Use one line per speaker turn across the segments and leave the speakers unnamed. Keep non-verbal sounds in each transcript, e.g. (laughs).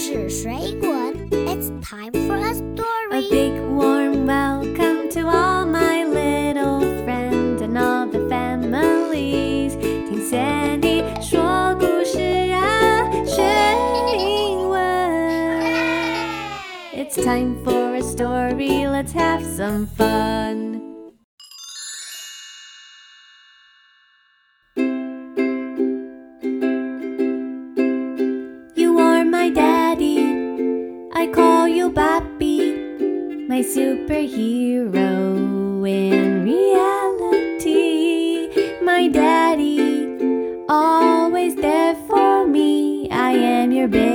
事水滚，It's time for a
A
story.
big warm welcome to all my little friends and all the families。听 Sandy 说故事啊，学英文。It's time for a story. Let's have some fun. Superhero in reality. My daddy, always there for me. I am your baby.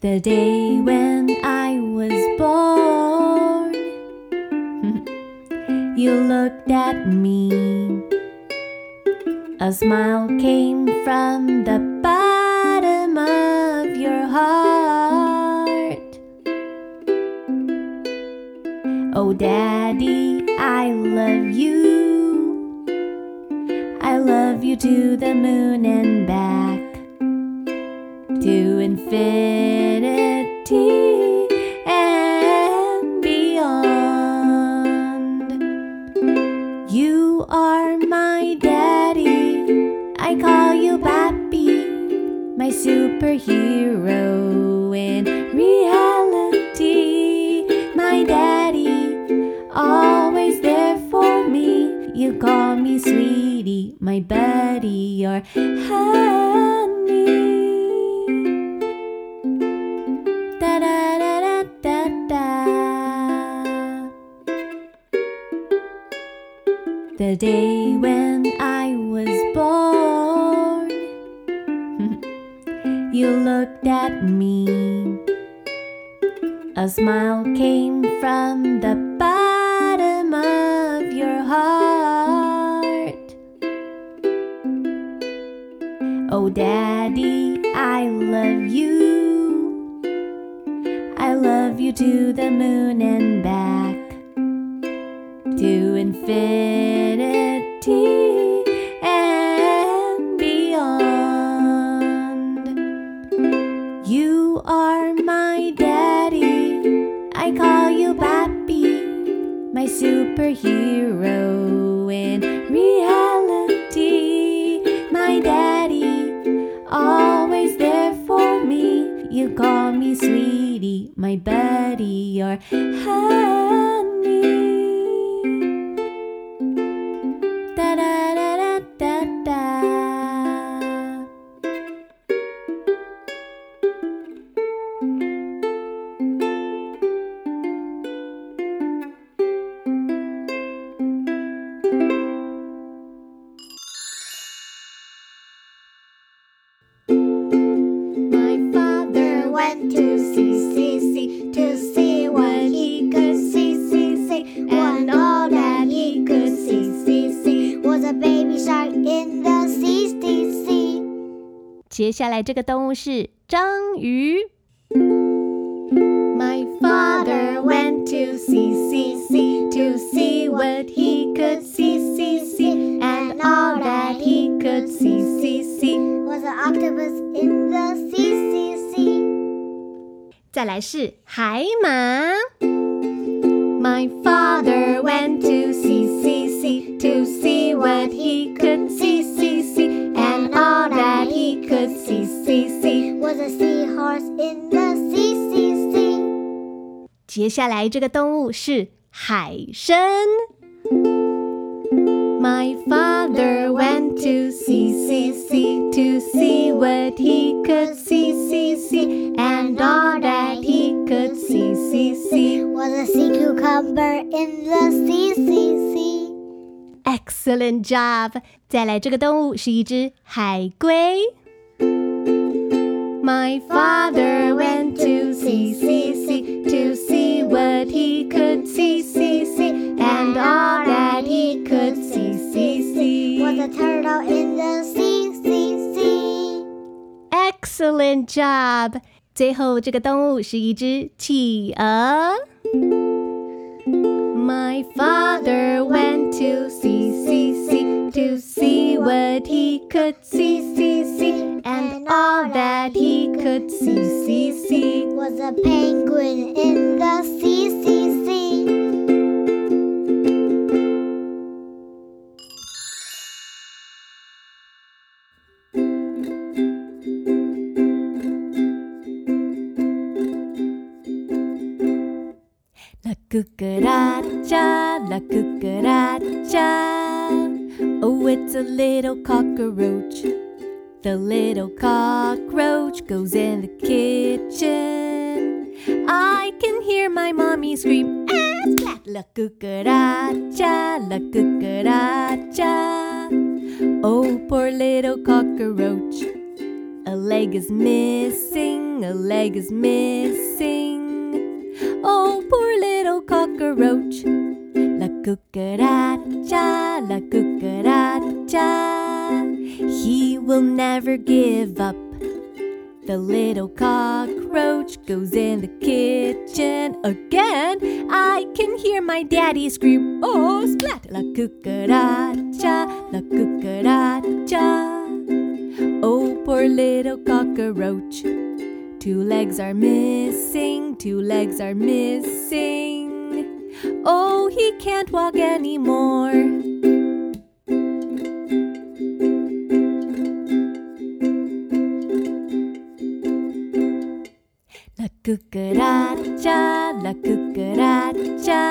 The day when I was born, (laughs) you looked at me. A smile came from the Oh, Daddy, I love you. I love you to the moon and back, to infinity and beyond. You are my daddy. I call you Pappy, my superhero my buddy, your honey. Da da da da da da. The day when I was born, (laughs) you looked at me. A smile came from the Oh, Daddy, I love you. I love you to the moon and back to infinity and beyond. You are my daddy. I call you Pappy, my superhero my buddy, your honey. 接下来这个动物是章鱼。
My father went to CCC to see what he could see, see, see. And all that he could see, see, see was an octopus in the sea, sea, sea.
再来是海马。
My
下来这个动物是海参。
My father went to CCC to see what he could see, see, see. And all that he could see, see, see was a sea cucumber in the sea, sea, sea.
Excellent job！再来这个动物是一只海龟。
My father went to CCC to see what he could see, see, see. And all that he could see, see, see was a turtle in the sea, sea, sea.
Excellent job！最后这个动物是一只企鹅。
My father went to CCC to see what he could see, see, see. all that he could see, see, see
was a penguin in the sea, sea, sea.
La cucaracha, la cucaracha. Oh, it's a little cockroach. The little cockroach goes in the kitchen. I can hear my mommy scream, ah, splat! La cucaracha, la cucaracha. Oh, poor little cockroach. A leg is missing, a leg is missing. Oh, poor little cockroach. La cucaracha, la cucaracha. He will never give up. The little cockroach goes in the kitchen again. I can hear my daddy scream, Oh, splat! La cucaracha, la cucaracha. Oh, poor little cockroach. Two legs are missing, two legs are missing. Oh, he can't walk anymore. Cucaracha, la cucaracha.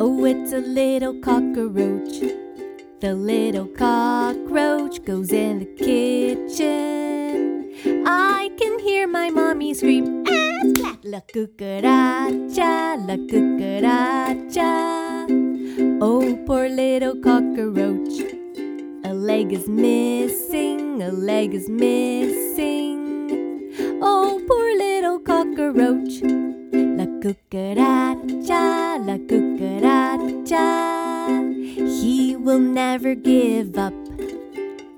Oh, it's a little cockroach. The little cockroach goes in the kitchen. I can hear my mommy scream, ah, splat! La cucaracha, la cucaracha. Oh, poor little cockroach. A leg is missing, a leg is missing. Cockroach. La cucaracha, la cucaracha. He will never give up.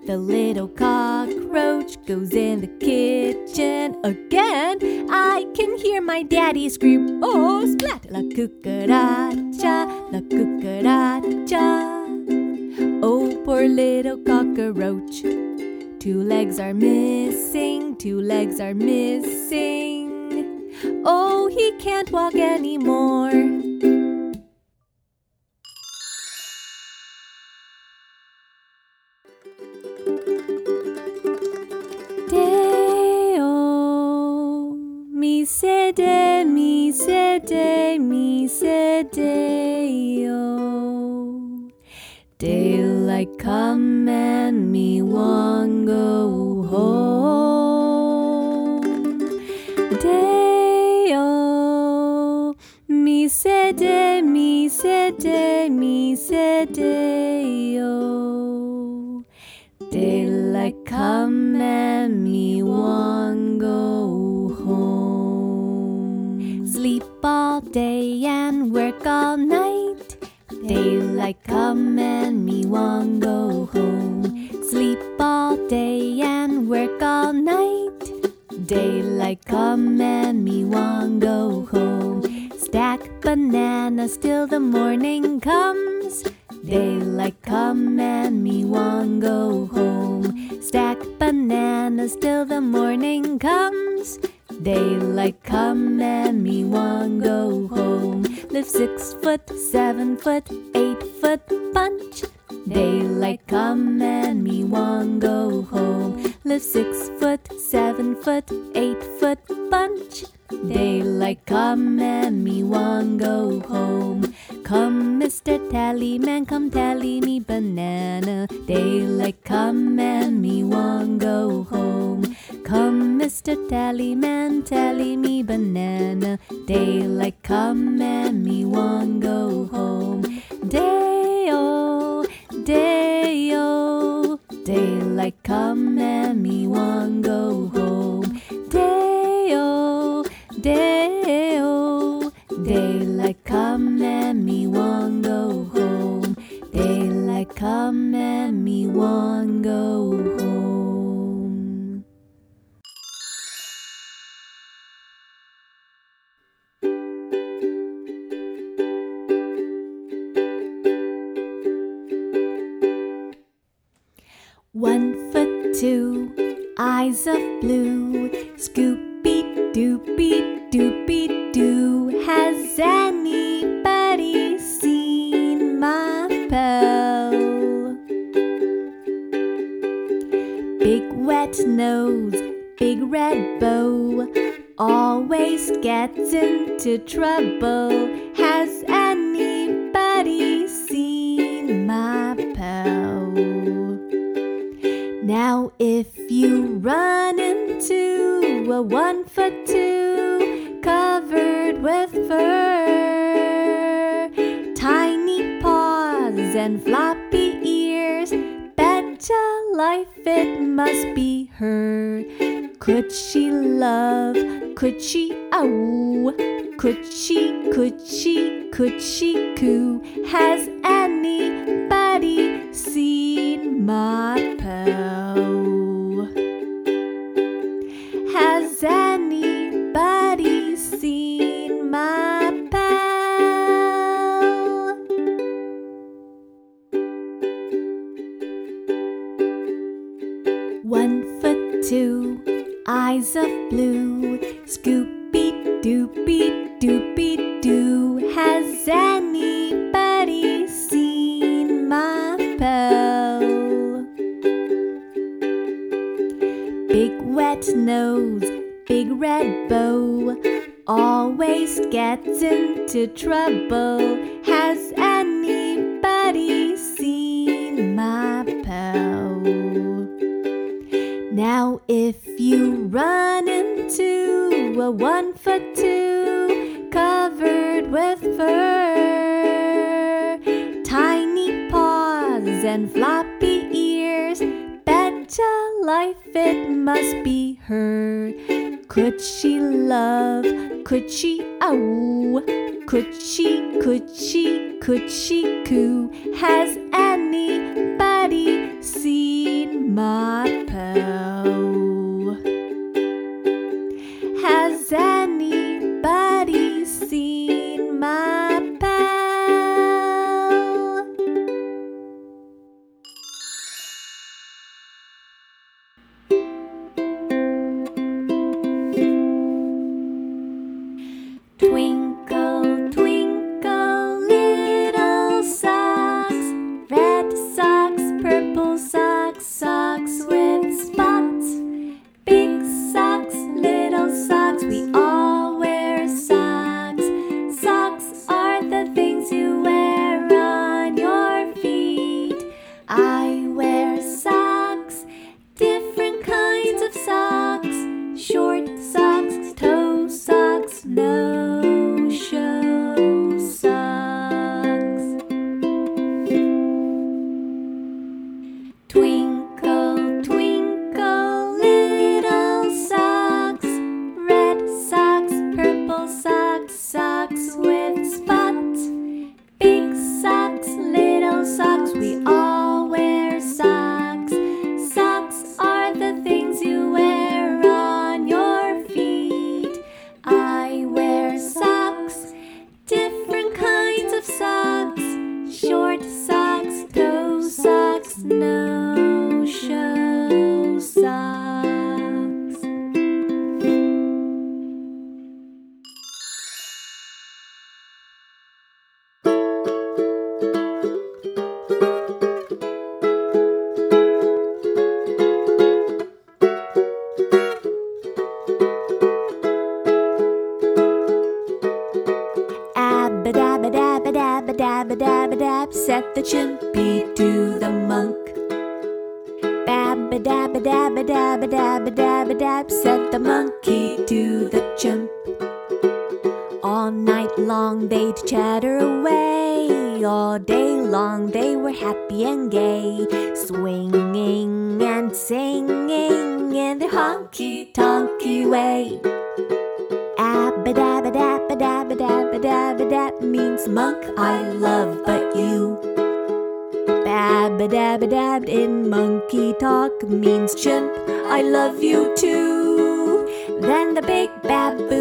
The little cockroach goes in the kitchen again. I can hear my daddy scream, Oh, splat! La cucaracha, la cucaracha. Oh, poor little cockroach. Two legs are missing, two legs are missing. Oh, he can't walk anymore. Deo, mi se de, mi se de, mi se deo. Come and me want go home. day Deo, mi se de, mi se de, mi se deo. Daylight come and me want go home. Sleep all day and work all night. Daylight come and me want go home. Sleep all day and work all night. Daylight come and me want go home. Stack bananas till the morning comes. Daylight come and me want go home. Stack bananas till the morning comes. Daylight come and me want go home. Live six foot, seven foot, eight foot bunch. Daylight come and me want go home. Live six foot, seven foot, eight foot bunch. Daylight come and me want go home. Come, Mr. Tallyman, come tally me banana. Daylight come and me want go home. Come, Mr. Tallyman, tally me banana. Daylight come and me want go home. Day-o, day-o. Daylight come and me want go home. Doopy doopy doo. Has anybody seen my pal? Big wet nose, big red bow. Always gets into trouble. And floppy ears, betcha life it must be her. Could she love? Could she ow? Could she, could she, could she coo? Has anybody seen my? Has anybody seen my two, eyes of blue, Scoopy doopy doopy doo. Has anybody seen my pal? Big wet nose, big red bow, always gets into trouble. Now, if you run into a one foot two covered with fur, tiny paws and floppy ears, betcha life it must be her. Could she love? Could she Oh, Could she, could she, could she coo? Has anybody my pal? Said the chimpy to the monk. Babba-dabba-dabba-dabba-dabba-dabba-dab, said the monkey to the chimp. All night long they'd chatter away, all day long they were happy and gay, swinging and singing in their honky tonky way. Abba dabba dabba dabba dab means monk I love but you. Babba dabba dab in monkey talk means chimp I love you too. Then the big baboon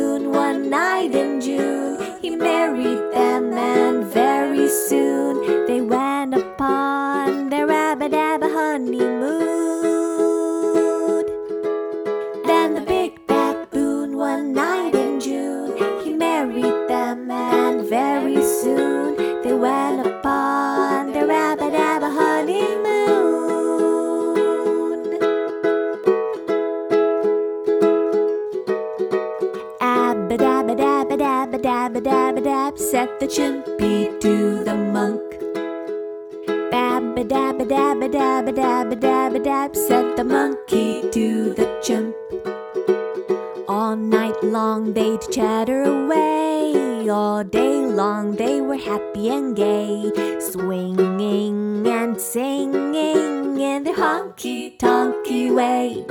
and gay, swinging and singing in their honky tonky way.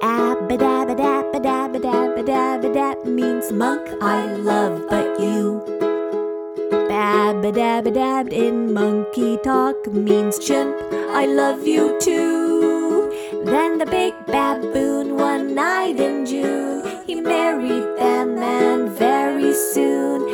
Abba means monk I love but you. Dabbed in monkey talk means chimp I love you too. Then the big baboon one night in June he married them and very soon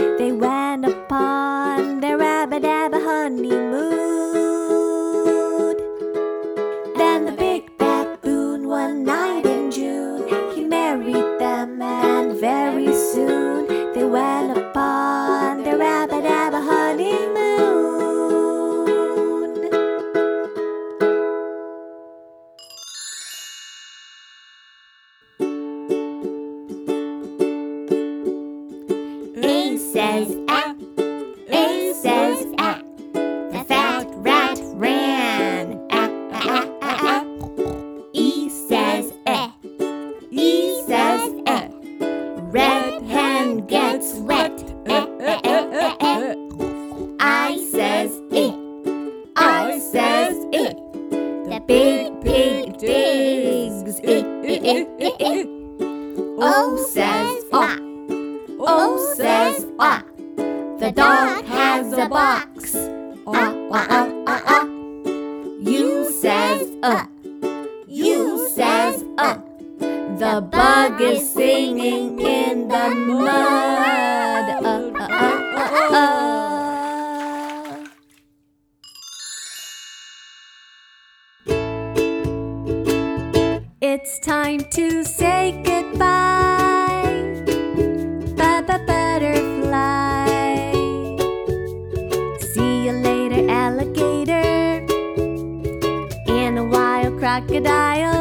the
mud.
It's time to say goodbye. Baba butterfly. See you later, alligator. And a wild crocodile.